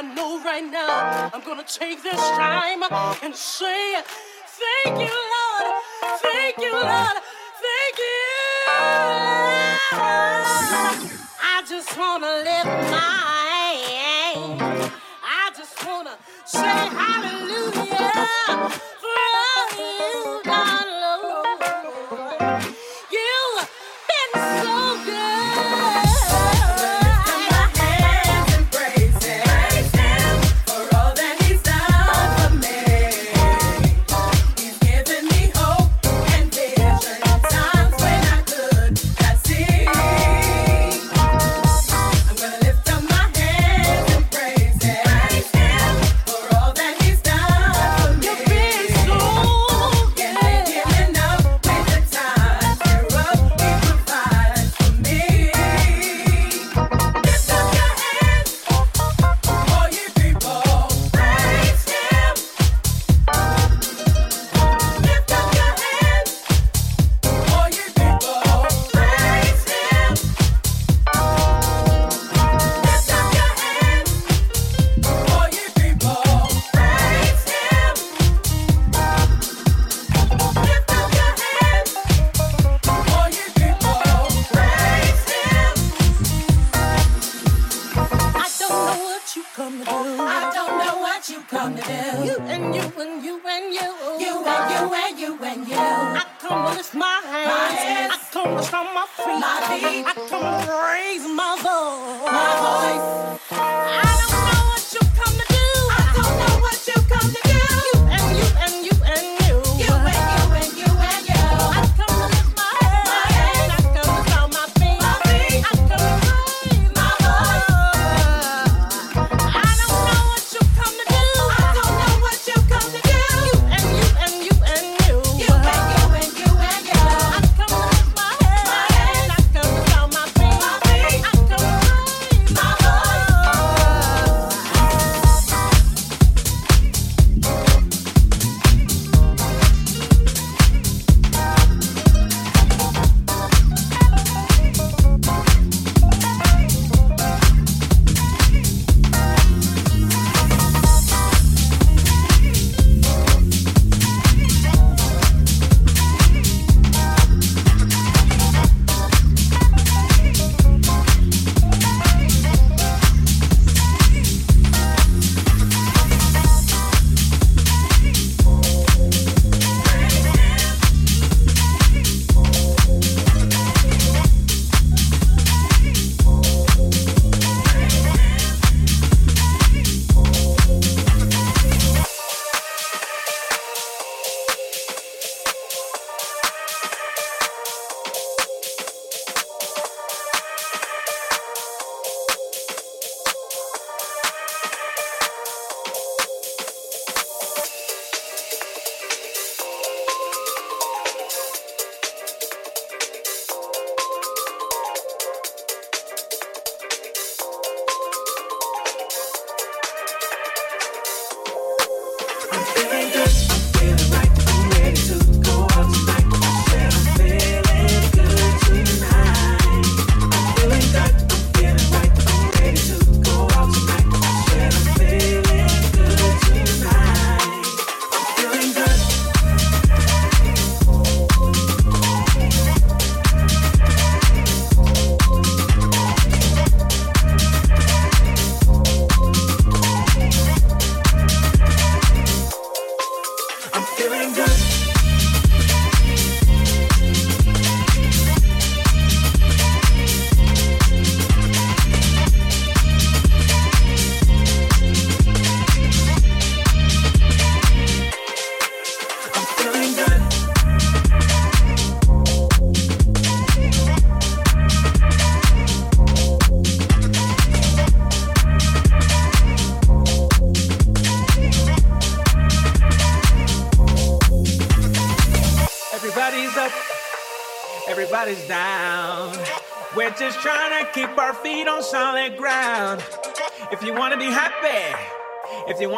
I know right now I'm gonna take this time and say thank you, Lord, thank you, Lord, thank you. I just wanna lift my hand. I just wanna say hallelujah.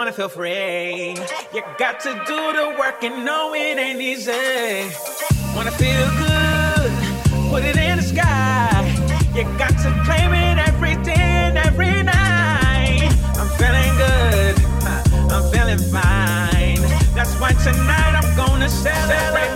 Wanna feel free, you got to do the work and know it ain't easy. Wanna feel good, put it in the sky. You got to claim it every day and every night. I'm feeling good, I'm feeling fine. That's why tonight I'm gonna celebrate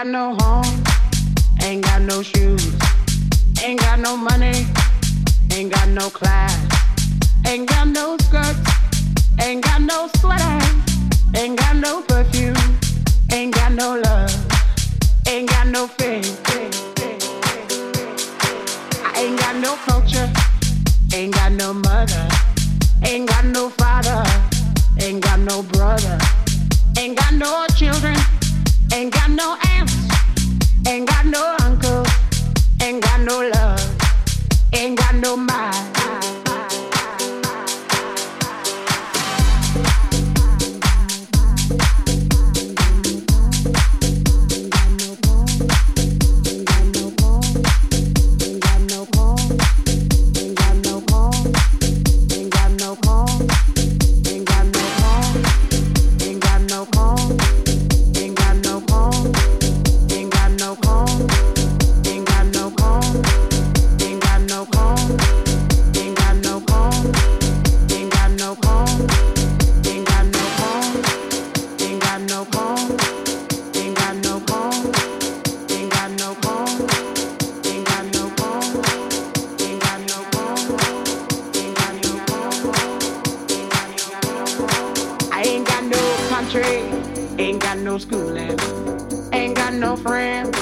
got no no schooling, ain't got no friends,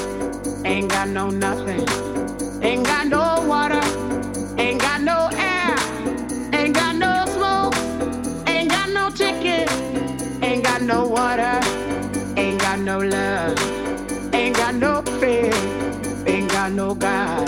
ain't got no nothing, ain't got no water, ain't got no air, ain't got no smoke, ain't got no ticket, ain't got no water, ain't got no love, ain't got no faith, ain't got no God,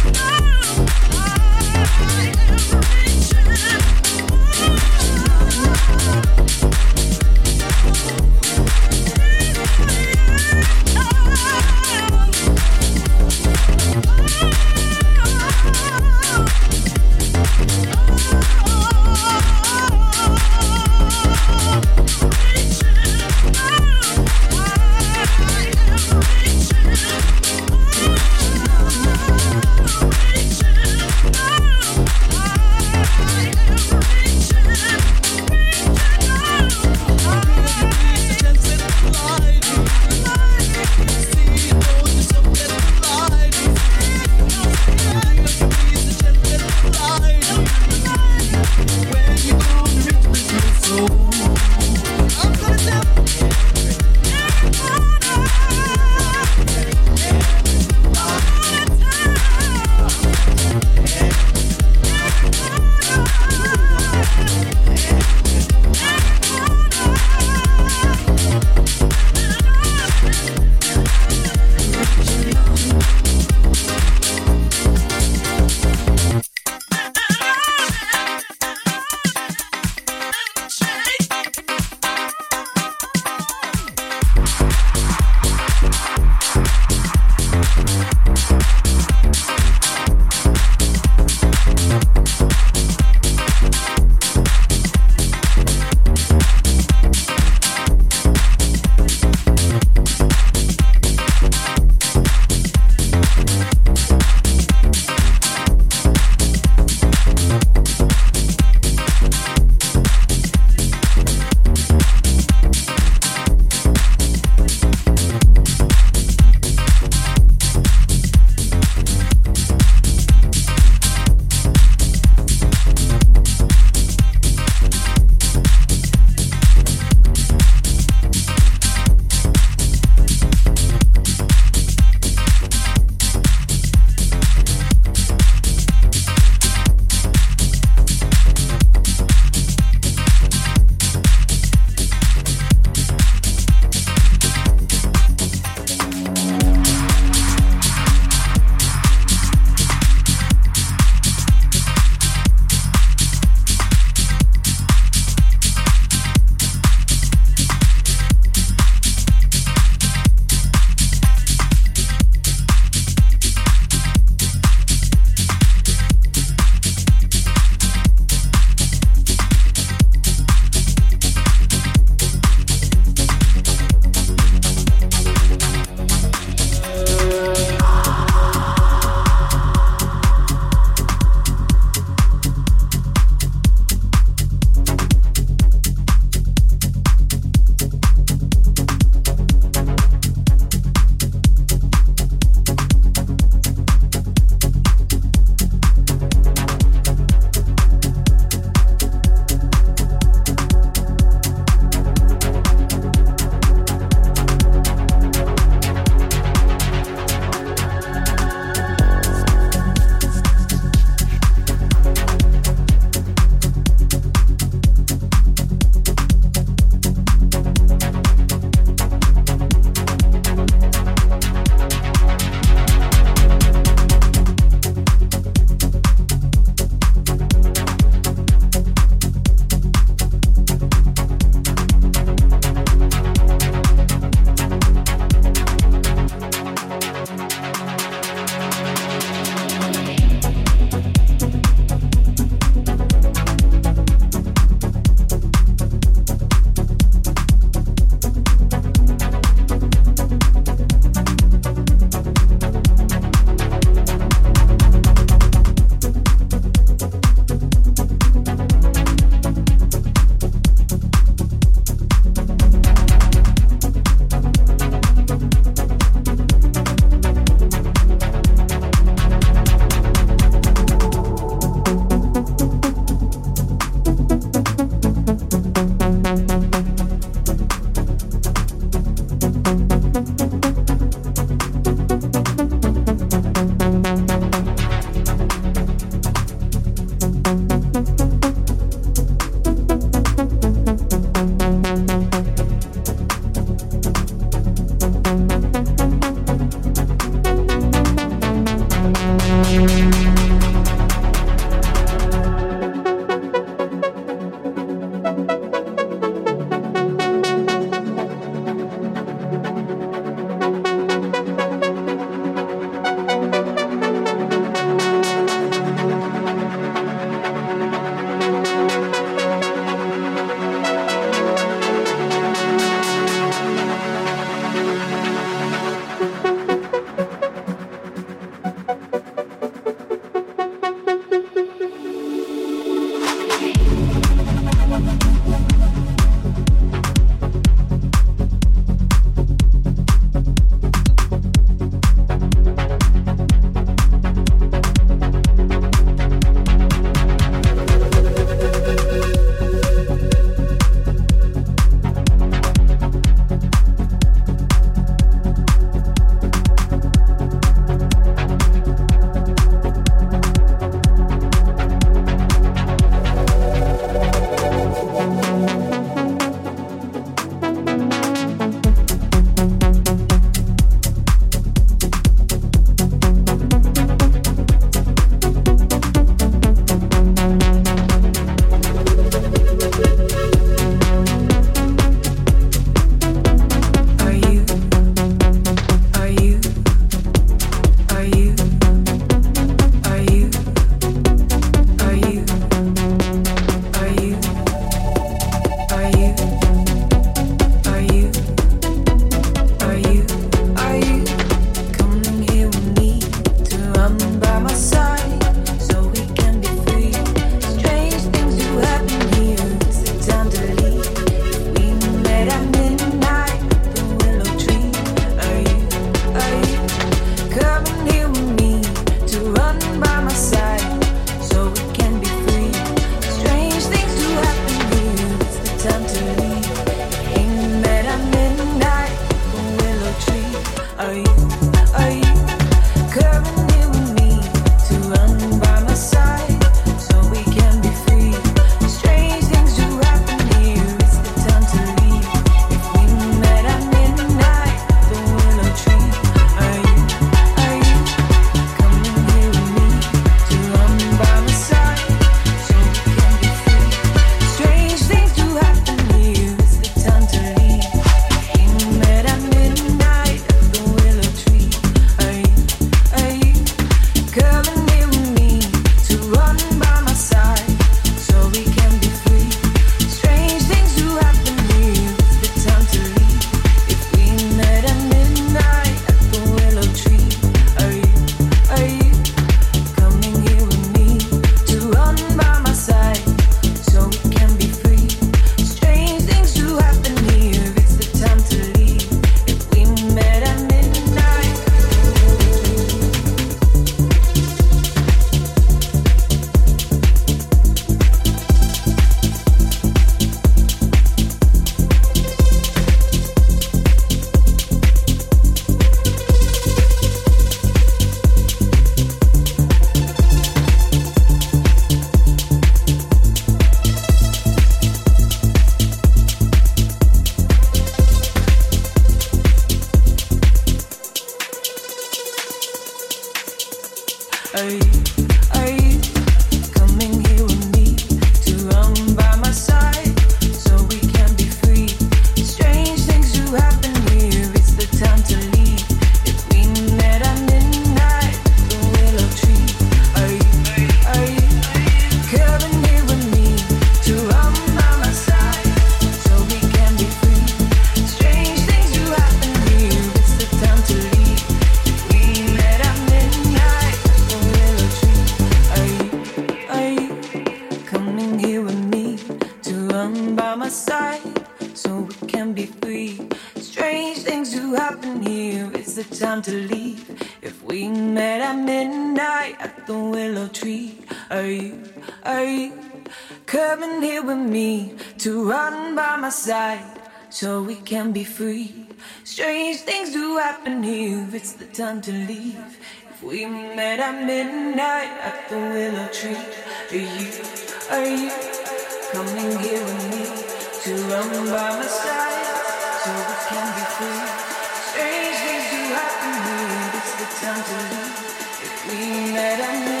time to leave. If we met at